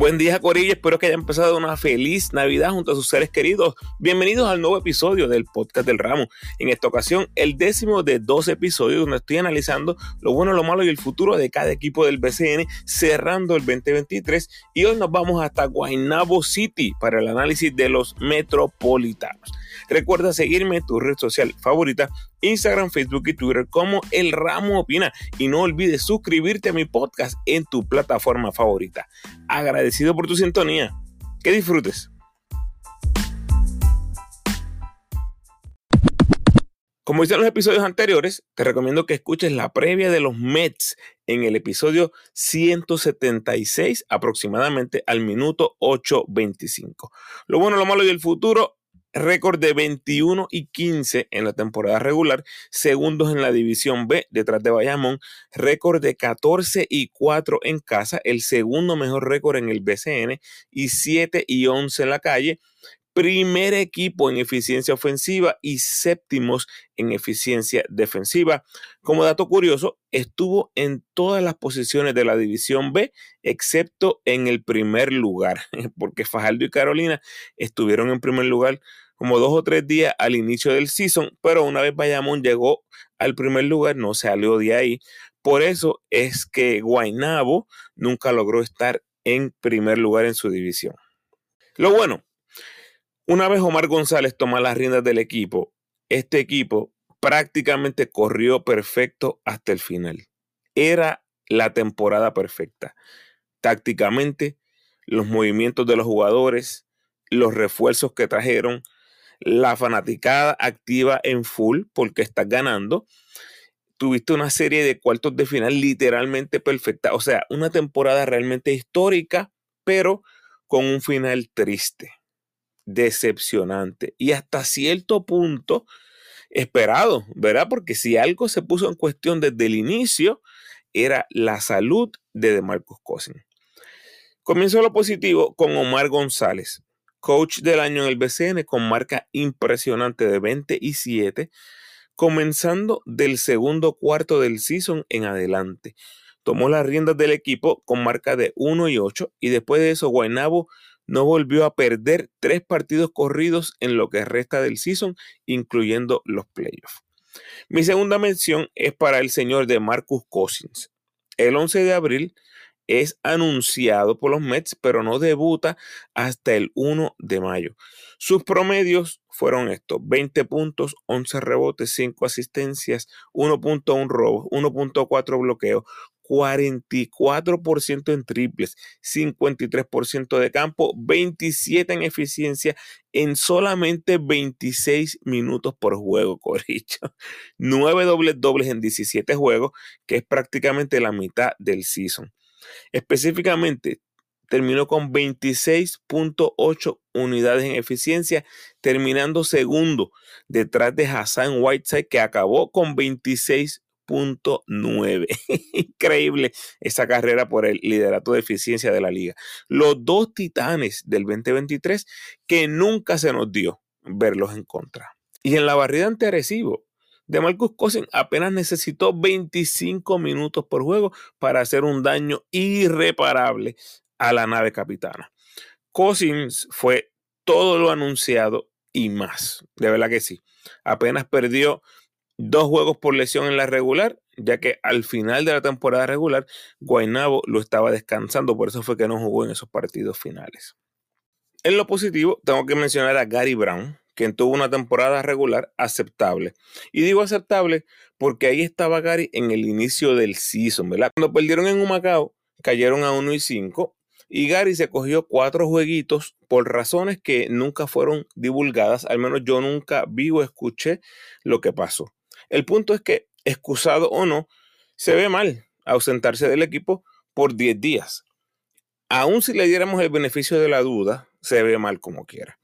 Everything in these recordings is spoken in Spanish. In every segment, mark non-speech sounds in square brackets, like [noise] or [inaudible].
Buen día, Corilla. Espero que hayan empezado una feliz Navidad junto a sus seres queridos. Bienvenidos al nuevo episodio del Podcast del Ramo. En esta ocasión, el décimo de dos episodios donde estoy analizando lo bueno, lo malo y el futuro de cada equipo del BCN cerrando el 2023. Y hoy nos vamos hasta Guaynabo City para el análisis de los metropolitanos. Recuerda seguirme en tu red social favorita, Instagram, Facebook y Twitter como El Ramo Opina. Y no olvides suscribirte a mi podcast en tu plataforma favorita. Agradecido por tu sintonía. Que disfrutes. Como hice en los episodios anteriores, te recomiendo que escuches la previa de los Mets en el episodio 176, aproximadamente al minuto 8.25. Lo bueno, lo malo y el futuro récord de 21 y 15 en la temporada regular, segundos en la división B detrás de Bayamón, récord de 14 y 4 en casa, el segundo mejor récord en el BCN y 7 y 11 en la calle, primer equipo en eficiencia ofensiva y séptimos en eficiencia defensiva. Como dato curioso, estuvo en todas las posiciones de la división B, excepto en el primer lugar, [laughs] porque Fajardo y Carolina estuvieron en primer lugar como dos o tres días al inicio del season, pero una vez Bayamón llegó al primer lugar, no salió de ahí. Por eso es que Guaynabo nunca logró estar en primer lugar en su división. Lo bueno, una vez Omar González toma las riendas del equipo, este equipo prácticamente corrió perfecto hasta el final. Era la temporada perfecta. Tácticamente, los movimientos de los jugadores, los refuerzos que trajeron, la fanaticada activa en full porque estás ganando. Tuviste una serie de cuartos de final literalmente perfecta. O sea, una temporada realmente histórica, pero con un final triste, decepcionante y hasta cierto punto esperado, ¿verdad? Porque si algo se puso en cuestión desde el inicio, era la salud de DeMarcus Cousins. Comienzo lo positivo con Omar González coach del año en el BCN con marca impresionante de 20 y 7, comenzando del segundo cuarto del season en adelante. Tomó las riendas del equipo con marca de 1 y 8 y después de eso Guaynabo no volvió a perder tres partidos corridos en lo que resta del season, incluyendo los playoffs. Mi segunda mención es para el señor de Marcus Cousins. El 11 de abril es anunciado por los Mets, pero no debuta hasta el 1 de mayo. Sus promedios fueron estos: 20 puntos, 11 rebotes, 5 asistencias, 1.1 robos, 1.4 bloqueos, 44% en triples, 53% de campo, 27 en eficiencia en solamente 26 minutos por juego, [laughs] Coricho. 9 dobles dobles en 17 juegos, que es prácticamente la mitad del season. Específicamente, terminó con 26.8 unidades en eficiencia, terminando segundo detrás de Hassan Whiteside, que acabó con 26.9. [laughs] Increíble esa carrera por el liderato de eficiencia de la liga. Los dos titanes del 2023 que nunca se nos dio verlos en contra. Y en la barrida ante Arecibo, de Marcus Cousins apenas necesitó 25 minutos por juego para hacer un daño irreparable a la nave capitana. Cousins fue todo lo anunciado y más. De verdad que sí. Apenas perdió dos juegos por lesión en la regular, ya que al final de la temporada regular, Guaynabo lo estaba descansando, por eso fue que no jugó en esos partidos finales. En lo positivo, tengo que mencionar a Gary Brown, quien tuvo una temporada regular aceptable. Y digo aceptable porque ahí estaba Gary en el inicio del season, ¿verdad? Cuando perdieron en Humacao, cayeron a 1 y 5 y Gary se cogió cuatro jueguitos por razones que nunca fueron divulgadas, al menos yo nunca vi o escuché lo que pasó. El punto es que, excusado o no, se ve mal ausentarse del equipo por 10 días. Aún si le diéramos el beneficio de la duda, se ve mal como quiera.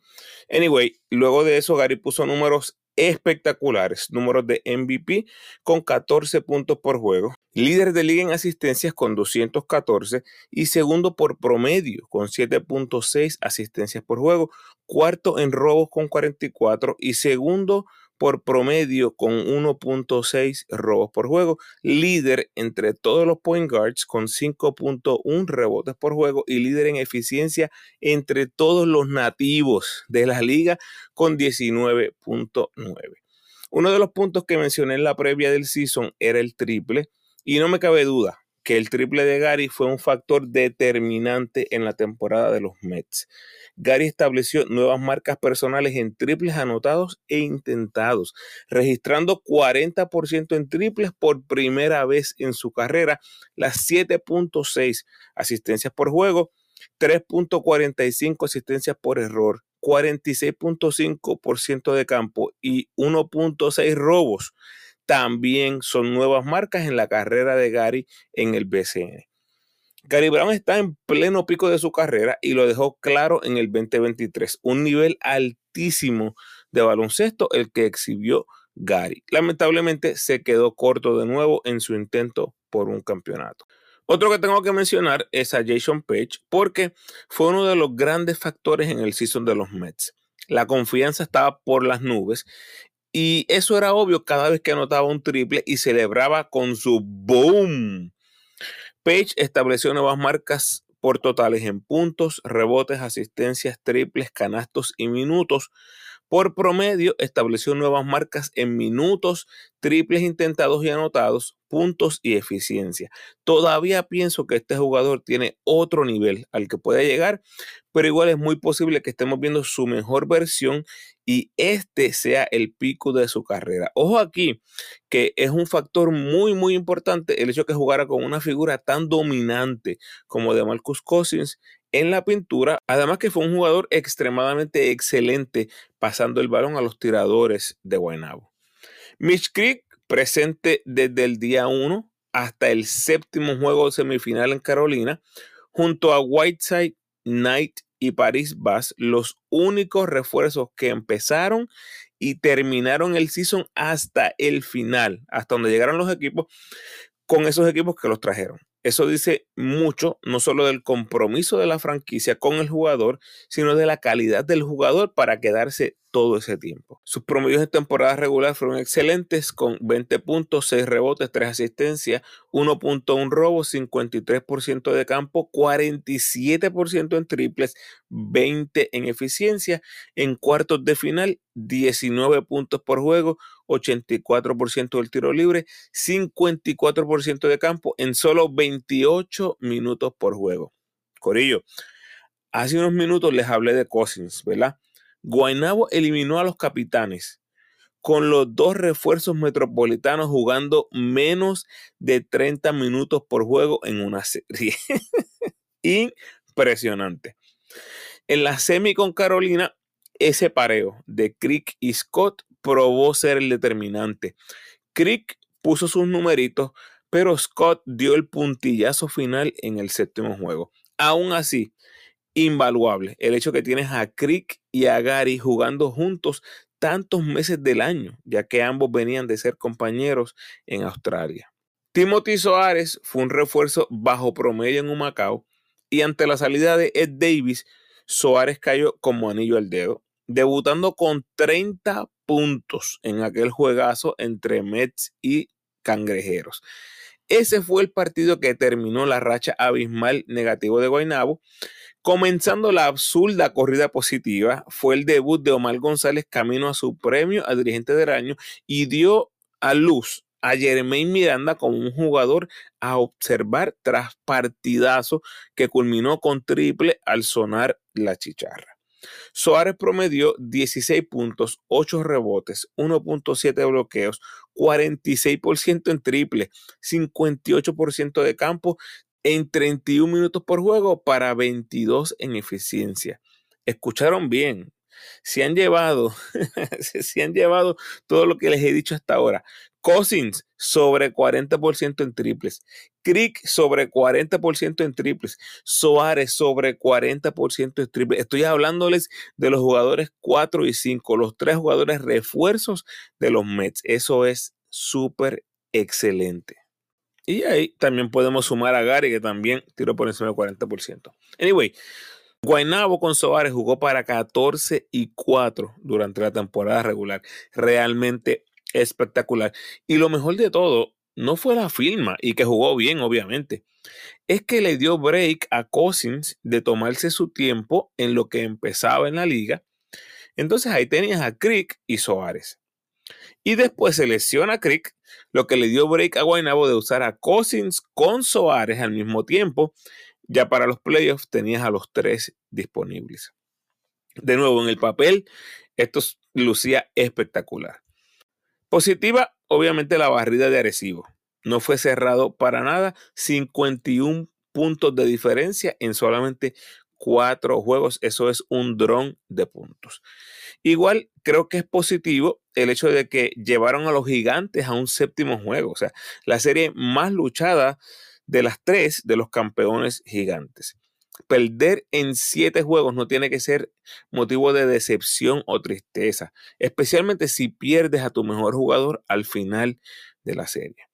Anyway, luego de eso, Gary puso números espectaculares, números de MVP con 14 puntos por juego, líder de liga en asistencias con 214 y segundo por promedio con 7.6 asistencias por juego, cuarto en robos con 44 y segundo por promedio con 1.6 robos por juego, líder entre todos los point guards con 5.1 rebotes por juego y líder en eficiencia entre todos los nativos de la liga con 19.9. Uno de los puntos que mencioné en la previa del season era el triple y no me cabe duda que el triple de Gary fue un factor determinante en la temporada de los Mets. Gary estableció nuevas marcas personales en triples anotados e intentados, registrando 40% en triples por primera vez en su carrera, las 7.6 asistencias por juego, 3.45 asistencias por error, 46.5% de campo y 1.6 robos también son nuevas marcas en la carrera de Gary en el BCN. Gary Brown está en pleno pico de su carrera y lo dejó claro en el 2023, un nivel altísimo de baloncesto el que exhibió Gary. Lamentablemente se quedó corto de nuevo en su intento por un campeonato. Otro que tengo que mencionar es a Jason Page porque fue uno de los grandes factores en el season de los Mets. La confianza estaba por las nubes y eso era obvio cada vez que anotaba un triple y celebraba con su boom. Page estableció nuevas marcas por totales en puntos, rebotes, asistencias, triples, canastos y minutos. Por promedio, estableció nuevas marcas en minutos, triples intentados y anotados, puntos y eficiencia. Todavía pienso que este jugador tiene otro nivel al que puede llegar, pero igual es muy posible que estemos viendo su mejor versión y este sea el pico de su carrera. Ojo aquí, que es un factor muy, muy importante el hecho de que jugara con una figura tan dominante como de Marcus Cousins en la pintura, además que fue un jugador extremadamente excelente pasando el balón a los tiradores de Guaynabo. Mitch Creek presente desde el día 1 hasta el séptimo juego semifinal en Carolina, junto a Whiteside, Knight y Paris Bass, los únicos refuerzos que empezaron y terminaron el season hasta el final, hasta donde llegaron los equipos con esos equipos que los trajeron. Eso dice mucho, no solo del compromiso de la franquicia con el jugador, sino de la calidad del jugador para quedarse todo ese tiempo. Sus promedios de temporada regular fueron excelentes, con 20 puntos, 6 rebotes, 3 asistencias, 1.1 robo, 53% de campo, 47% en triples, 20 en eficiencia. En cuartos de final, 19 puntos por juego, 84% del tiro libre, 54% de campo en solo 28 minutos por juego. Corillo, hace unos minutos les hablé de Cousins, ¿verdad? Guaynabo eliminó a los capitanes con los dos refuerzos metropolitanos jugando menos de 30 minutos por juego en una serie. [laughs] Impresionante. En la semi con Carolina, ese pareo de Crick y Scott probó ser el determinante. Crick puso sus numeritos, pero Scott dio el puntillazo final en el séptimo juego. Aún así, invaluable el hecho que tienes a Crick y a Gary jugando juntos tantos meses del año, ya que ambos venían de ser compañeros en Australia. Timothy Soares fue un refuerzo bajo promedio en Humacao y ante la salida de Ed Davis, Soares cayó como anillo al dedo debutando con 30 puntos en aquel juegazo entre Mets y Cangrejeros. Ese fue el partido que terminó la racha abismal negativo de Guaynabo. Comenzando la absurda corrida positiva, fue el debut de Omar González camino a su premio a dirigente del año y dio a luz a Jermaine Miranda como un jugador a observar tras partidazo que culminó con triple al sonar la chicharra. Soares promedió 16 puntos, 8 rebotes, 1.7 bloqueos, 46% en triple, 58% de campo en 31 minutos por juego para 22 en eficiencia. Escucharon bien, se han llevado, [laughs] se han llevado todo lo que les he dicho hasta ahora. Cousins sobre 40% en triples. Crick sobre 40% en triples. Soares sobre 40% en triples. Estoy hablándoles de los jugadores 4 y 5, los tres jugadores refuerzos de los Mets. Eso es súper excelente. Y ahí también podemos sumar a Gary, que también tiró por encima del 40%. Anyway, Guaynabo con Soares jugó para 14 y 4 durante la temporada regular. Realmente espectacular. Y lo mejor de todo, no fue la firma y que jugó bien, obviamente. Es que le dio break a Cousins de tomarse su tiempo en lo que empezaba en la liga. Entonces ahí tenías a Crick y Soares. Y después se lesiona a Crick, lo que le dio break a Guaynabo de usar a Cousins con Soares al mismo tiempo. Ya para los playoffs tenías a los tres disponibles. De nuevo, en el papel, esto lucía espectacular. Positiva, obviamente, la barrida de Arecibo. No fue cerrado para nada. 51 puntos de diferencia en solamente cuatro juegos. Eso es un dron de puntos. Igual creo que es positivo el hecho de que llevaron a los gigantes a un séptimo juego. O sea, la serie más luchada de las tres de los campeones gigantes perder en siete juegos no tiene que ser motivo de decepción o tristeza, especialmente si pierdes a tu mejor jugador al final de la serie.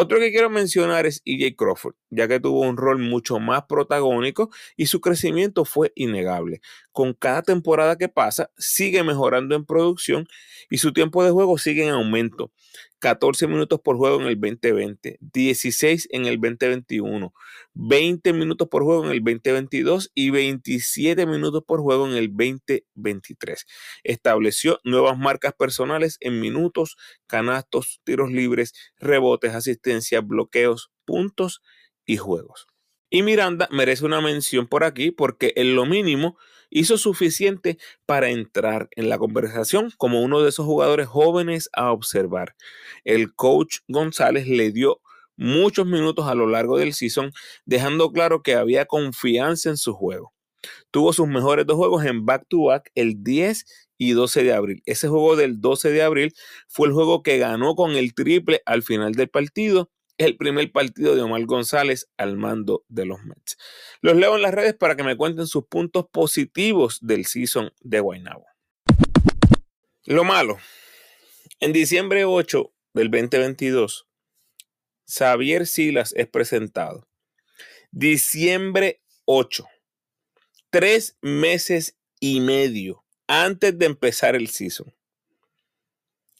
Otro que quiero mencionar es EJ Crawford, ya que tuvo un rol mucho más protagónico y su crecimiento fue innegable. Con cada temporada que pasa, sigue mejorando en producción y su tiempo de juego sigue en aumento. 14 minutos por juego en el 2020, 16 en el 2021, 20 minutos por juego en el 2022 y 27 minutos por juego en el 2023. Estableció nuevas marcas personales en minutos, canastos, tiros libres, rebotes, asistencias, bloqueos, puntos y juegos. Y Miranda merece una mención por aquí porque en lo mínimo hizo suficiente para entrar en la conversación como uno de esos jugadores jóvenes a observar. El coach González le dio muchos minutos a lo largo del season, dejando claro que había confianza en su juego. Tuvo sus mejores dos juegos en back-to-back el 10 y 12 de abril. Ese juego del 12 de abril fue el juego que ganó con el triple al final del partido el primer partido de Omar González al mando de los Mets. Los leo en las redes para que me cuenten sus puntos positivos del season de Guaynabo. Lo malo. En diciembre 8 del 2022, Xavier Silas es presentado. Diciembre 8. Tres meses y medio antes de empezar el season.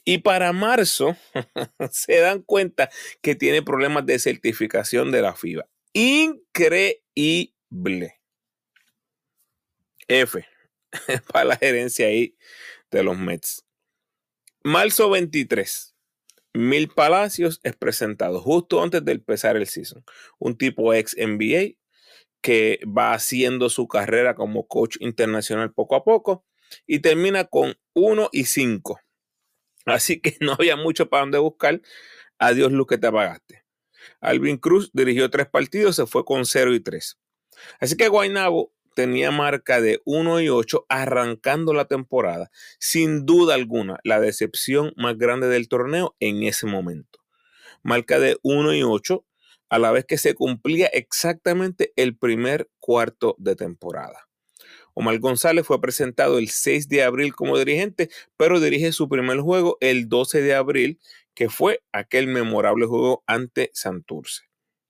Y para marzo [laughs] se dan cuenta que tiene problemas de certificación de la FIBA. Increíble. F [laughs] para la gerencia ahí de los Mets. Marzo 23. Mil Palacios es presentado justo antes de empezar el season. Un tipo ex NBA que va haciendo su carrera como coach internacional poco a poco y termina con 1 y 5 Así que [laughs] no había mucho para dónde buscar. Adiós, luz que te apagaste. Alvin Cruz dirigió tres partidos, se fue con 0 y 3. Así que Guaynabo tenía marca de 1 y 8 arrancando la temporada. Sin duda alguna, la decepción más grande del torneo en ese momento. Marca de 1 y 8 a la vez que se cumplía exactamente el primer cuarto de temporada. Omar González fue presentado el 6 de abril como dirigente, pero dirige su primer juego el 12 de abril, que fue aquel memorable juego ante Santurce.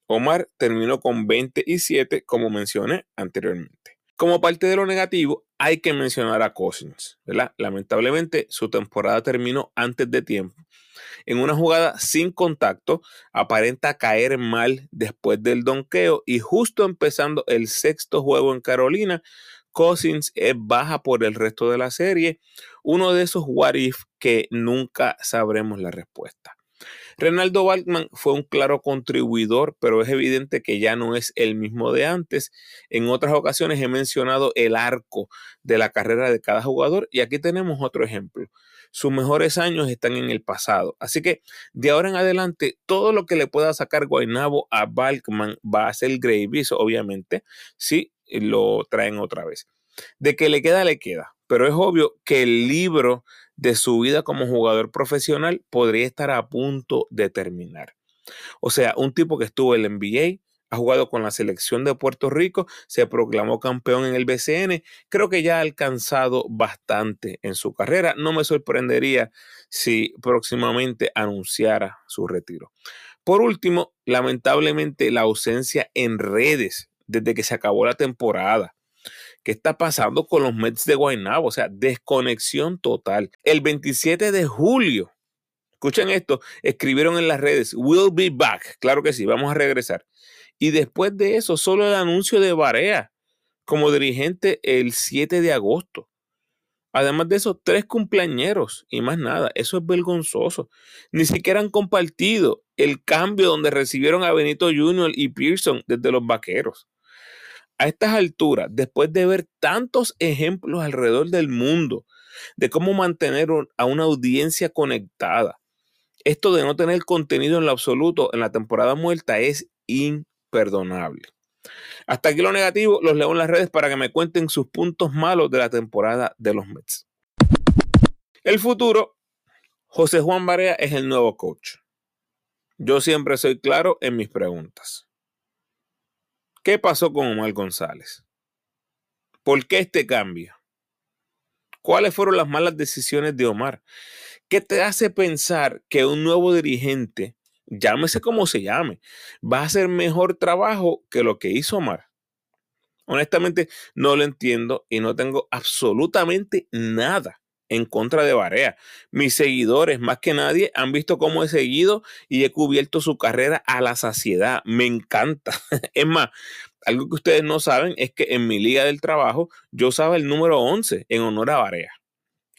Omar terminó con 27, como mencioné anteriormente. Como parte de lo negativo, hay que mencionar a Cousins, ¿verdad? Lamentablemente, su temporada terminó antes de tiempo. En una jugada sin contacto, aparenta caer mal después del donqueo y justo empezando el sexto juego en Carolina, Cousins es baja por el resto de la serie. Uno de esos what if que nunca sabremos la respuesta. Renaldo Baltman fue un claro contribuidor, pero es evidente que ya no es el mismo de antes. En otras ocasiones he mencionado el arco de la carrera de cada jugador y aquí tenemos otro ejemplo. Sus mejores años están en el pasado. Así que de ahora en adelante, todo lo que le pueda sacar Guaynabo a Balkman va a ser Gravis, obviamente, si lo traen otra vez. De que le queda, le queda. Pero es obvio que el libro de su vida como jugador profesional podría estar a punto de terminar. O sea, un tipo que estuvo en el NBA, ha jugado con la selección de Puerto Rico, se proclamó campeón en el BCN, creo que ya ha alcanzado bastante en su carrera. No me sorprendería si próximamente anunciara su retiro. Por último, lamentablemente la ausencia en redes desde que se acabó la temporada ¿Qué está pasando con los Mets de Guaynabo? O sea, desconexión total. El 27 de julio, escuchen esto, escribieron en las redes, we'll be back. Claro que sí, vamos a regresar. Y después de eso, solo el anuncio de Barea como dirigente el 7 de agosto. Además de eso, tres cumpleañeros y más nada. Eso es vergonzoso. Ni siquiera han compartido el cambio donde recibieron a Benito Jr. y Pearson desde los vaqueros a estas alturas, después de ver tantos ejemplos alrededor del mundo de cómo mantener a una audiencia conectada, esto de no tener contenido en lo absoluto en la temporada muerta es imperdonable. Hasta aquí lo negativo, los leo en las redes para que me cuenten sus puntos malos de la temporada de los Mets. El futuro, José Juan Barea es el nuevo coach. Yo siempre soy claro en mis preguntas. ¿Qué pasó con Omar González? ¿Por qué este cambio? ¿Cuáles fueron las malas decisiones de Omar? ¿Qué te hace pensar que un nuevo dirigente, llámese como se llame, va a hacer mejor trabajo que lo que hizo Omar? Honestamente, no lo entiendo y no tengo absolutamente nada en contra de Barea. Mis seguidores, más que nadie, han visto cómo he seguido y he cubierto su carrera a la saciedad. Me encanta. [laughs] Es más, algo que ustedes no saben es que en mi liga del trabajo yo usaba el número 11 en honor a Barea.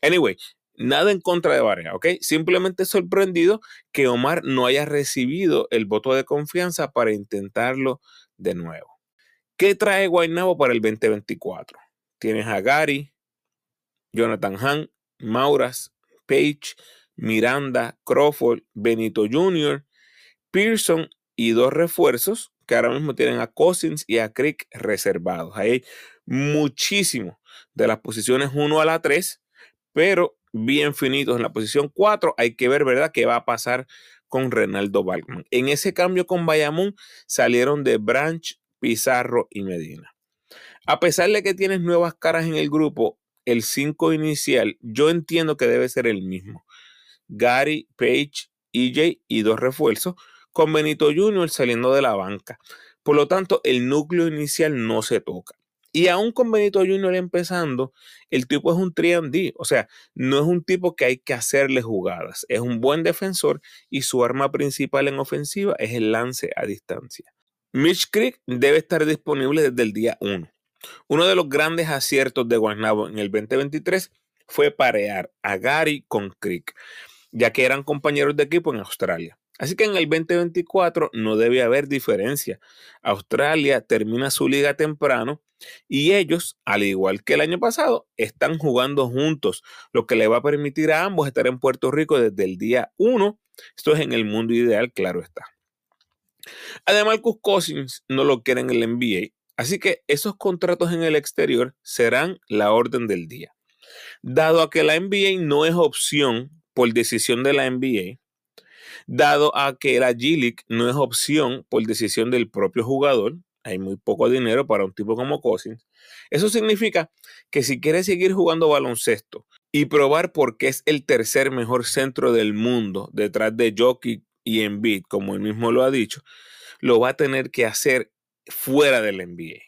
Anyway, nada en contra de Barea, ¿ok? Simplemente sorprendido que Omar no haya recibido el voto de confianza para intentarlo de nuevo. ¿Qué trae Guaynabo para el 2024? Tienes a Gary, Jonathan Hahn, Mauras, Page, Miranda, Crawford, Benito Jr., Pearson y dos refuerzos que ahora mismo tienen a Cousins y a Crick reservados. hay muchísimo de las posiciones 1 a la 3, pero bien finitos en la posición 4. Hay que ver, ¿verdad?, qué va a pasar con Renaldo Balkman. En ese cambio con Bayamón salieron de Branch, Pizarro y Medina. A pesar de que tienes nuevas caras en el grupo, el 5 inicial, yo entiendo que debe ser el mismo. Gary, Page, EJ y dos refuerzos, con Benito Jr. saliendo de la banca. Por lo tanto, el núcleo inicial no se toca. Y aún con Benito Jr. empezando, el tipo es un 3D, o sea, no es un tipo que hay que hacerle jugadas. Es un buen defensor y su arma principal en ofensiva es el lance a distancia. Mitch Creek debe estar disponible desde el día 1. Uno de los grandes aciertos de Guaynabo en el 2023 fue parear a Gary con Crick, ya que eran compañeros de equipo en Australia. Así que en el 2024 no debe haber diferencia. Australia termina su liga temprano y ellos, al igual que el año pasado, están jugando juntos, lo que le va a permitir a ambos estar en Puerto Rico desde el día 1. Esto es en el mundo ideal, claro está. Además, Marcus no lo quiere en el NBA Así que esos contratos en el exterior serán la orden del día. Dado a que la NBA no es opción por decisión de la NBA, dado a que la G-League no es opción por decisión del propio jugador, hay muy poco dinero para un tipo como Cousins. Eso significa que si quiere seguir jugando baloncesto y probar por qué es el tercer mejor centro del mundo detrás de Jockey y Embiid, como él mismo lo ha dicho, lo va a tener que hacer fuera del NBA.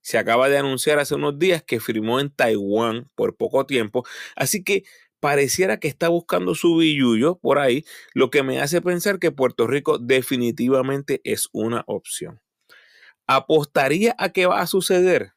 Se acaba de anunciar hace unos días que firmó en Taiwán por poco tiempo, así que pareciera que está buscando su billuyo por ahí, lo que me hace pensar que Puerto Rico definitivamente es una opción. ¿Apostaría a que va a suceder?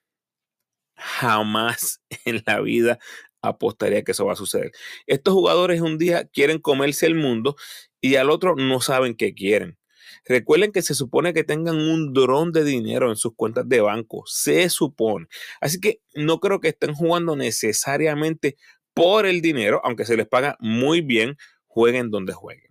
Jamás [laughs] en la vida apostaría que eso va a suceder. Estos jugadores un día quieren comerse el mundo y al otro no saben qué quieren. Recuerden que se supone que tengan un dron de dinero en sus cuentas de banco. Se supone. Así que no creo que estén jugando necesariamente por el dinero, aunque se les paga muy bien, jueguen donde jueguen.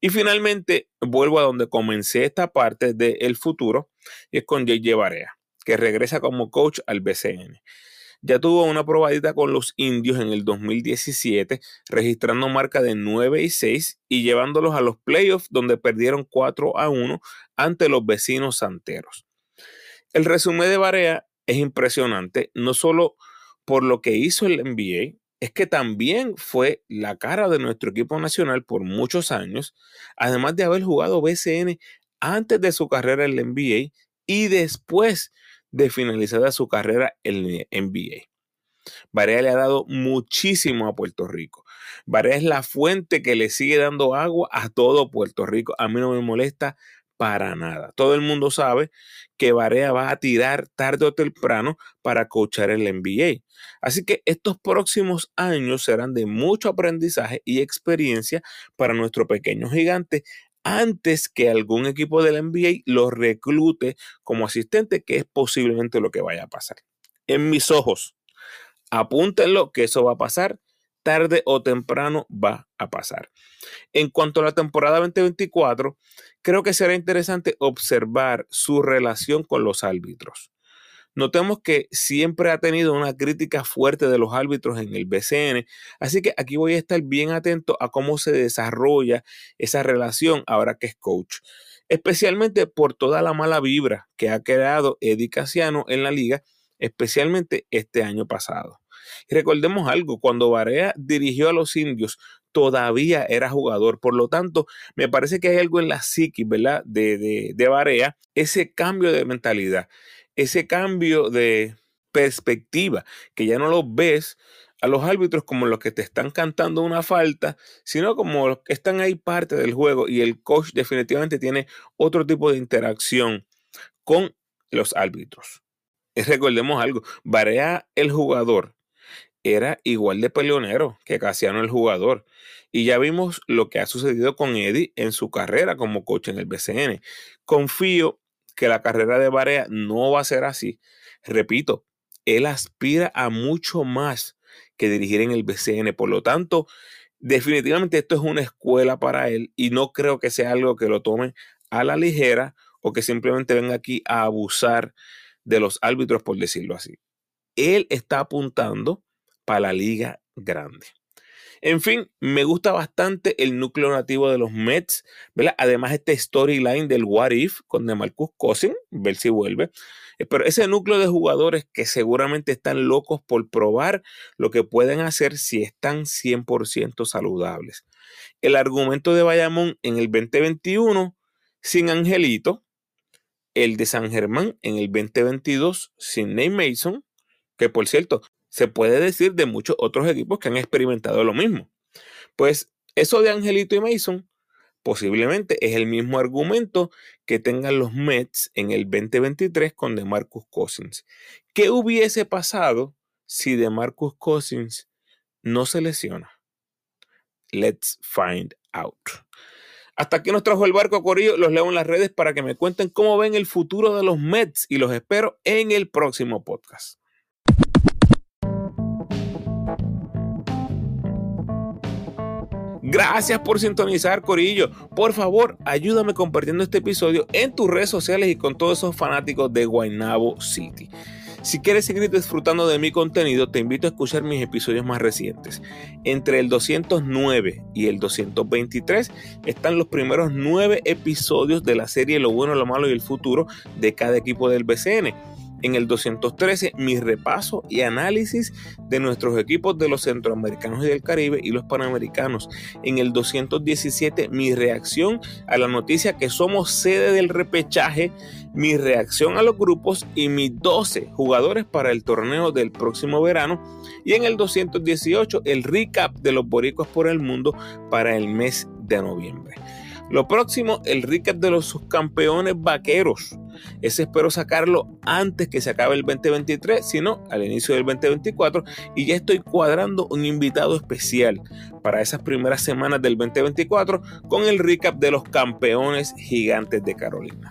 Y finalmente, vuelvo a donde comencé esta parte del futuro, y es con JJ Barea, que regresa como coach al BCN. Ya tuvo una probadita con los indios en el 2017, registrando marca de 9 y 6 y llevándolos a los playoffs donde perdieron 4 a 1 ante los vecinos santeros. El resumen de Barea es impresionante, no solo por lo que hizo el NBA, es que también fue la cara de nuestro equipo nacional por muchos años, además de haber jugado BCN antes de su carrera en el NBA y después de finalizada su carrera en NBA. Barea le ha dado muchísimo a Puerto Rico. Barea es la fuente que le sigue dando agua a todo Puerto Rico. A mí no me molesta para nada. Todo el mundo sabe que Barea va a tirar tarde o temprano para coachar el NBA. Así que estos próximos años serán de mucho aprendizaje y experiencia para nuestro pequeño gigante antes que algún equipo del NBA lo reclute como asistente, que es posiblemente lo que vaya a pasar. En mis ojos, apúntenlo que eso va a pasar, tarde o temprano va a pasar. En cuanto a la temporada 2024, creo que será interesante observar su relación con los árbitros. Notemos que siempre ha tenido una crítica fuerte de los árbitros en el BCN, así que aquí voy a estar bien atento a cómo se desarrolla esa relación ahora que es coach, especialmente por toda la mala vibra que ha creado Eddie Casiano en la liga, especialmente este año pasado. Y recordemos algo, cuando Barea dirigió a los indios, todavía era jugador. Por lo tanto, me parece que hay algo en la psiquis, ¿verdad? De, de, de ese cambio de mentalidad ese cambio de perspectiva, que ya no lo ves a los árbitros como los que te están cantando una falta, sino como los que están ahí parte del juego y el coach definitivamente tiene otro tipo de interacción con los árbitros. Recordemos algo, Barea el jugador era igual de peleonero que Casiano el jugador. Y ya vimos lo que ha sucedido con Eddie en su carrera como coach en el BCN. Confío que la carrera de Barea no va a ser así. Repito, él aspira a mucho más que dirigir en el BCN. Por lo tanto, definitivamente esto es una escuela para él y no creo que sea algo que lo tome a la ligera o que simplemente venga aquí a abusar de los árbitros, por decirlo así. Él está apuntando para la liga grande. En fin, me gusta bastante el núcleo nativo de los Mets, ¿verdad? Además, este storyline del What If con DeMarcus Cousins, ver si vuelve. Eh, pero ese núcleo de jugadores que seguramente están locos por probar lo que pueden hacer si están 100% saludables. El argumento de Bayamón en el 2021 sin Angelito, el de San Germán en el 2022 sin Nate Mason, que por cierto, se puede decir de muchos otros equipos que han experimentado lo mismo. Pues eso de Angelito y Mason posiblemente es el mismo argumento que tengan los Mets en el 2023 con DeMarcus Cousins. ¿Qué hubiese pasado si DeMarcus Cousins no se lesiona? Let's find out. Hasta aquí nos trajo el barco Corillo. Los leo en las redes para que me cuenten cómo ven el futuro de los Mets y los espero en el próximo podcast. Gracias por sintonizar, Corillo. Por favor, ayúdame compartiendo este episodio en tus redes sociales y con todos esos fanáticos de Guaynabo City. Si quieres seguir disfrutando de mi contenido, te invito a escuchar mis episodios más recientes. Entre el 209 y el 223 están los primeros nueve episodios de la serie Lo bueno, lo malo y el futuro de cada equipo del BCN en el 213 mi repaso y análisis de nuestros equipos de los centroamericanos y del Caribe y los panamericanos. En el 217 mi reacción a la noticia que somos sede del repechaje, mi reacción a los grupos y mis 12 jugadores para el torneo del próximo verano. Y en el 218 el recap de los boricuas por el mundo para el mes de noviembre. Lo próximo, el recap de los subcampeones vaqueros. Ese espero sacarlo antes que se acabe el 2023, sino al inicio del 2024. Y ya estoy cuadrando un invitado especial para esas primeras semanas del 2024 con el recap de los campeones gigantes de Carolina.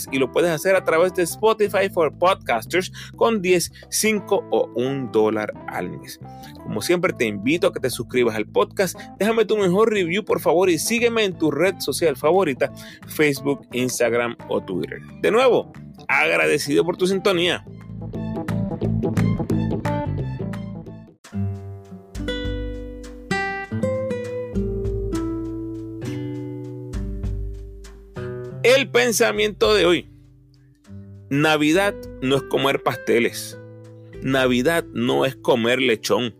y lo puedes hacer a través de Spotify for Podcasters con 10, 5 o 1 dólar al mes. Como siempre te invito a que te suscribas al podcast, déjame tu mejor review por favor y sígueme en tu red social favorita, Facebook, Instagram o Twitter. De nuevo, agradecido por tu sintonía. El pensamiento de hoy. Navidad no es comer pasteles. Navidad no es comer lechón.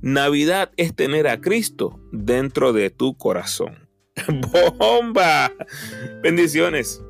Navidad es tener a Cristo dentro de tu corazón. [laughs] ¡Bomba! Bendiciones.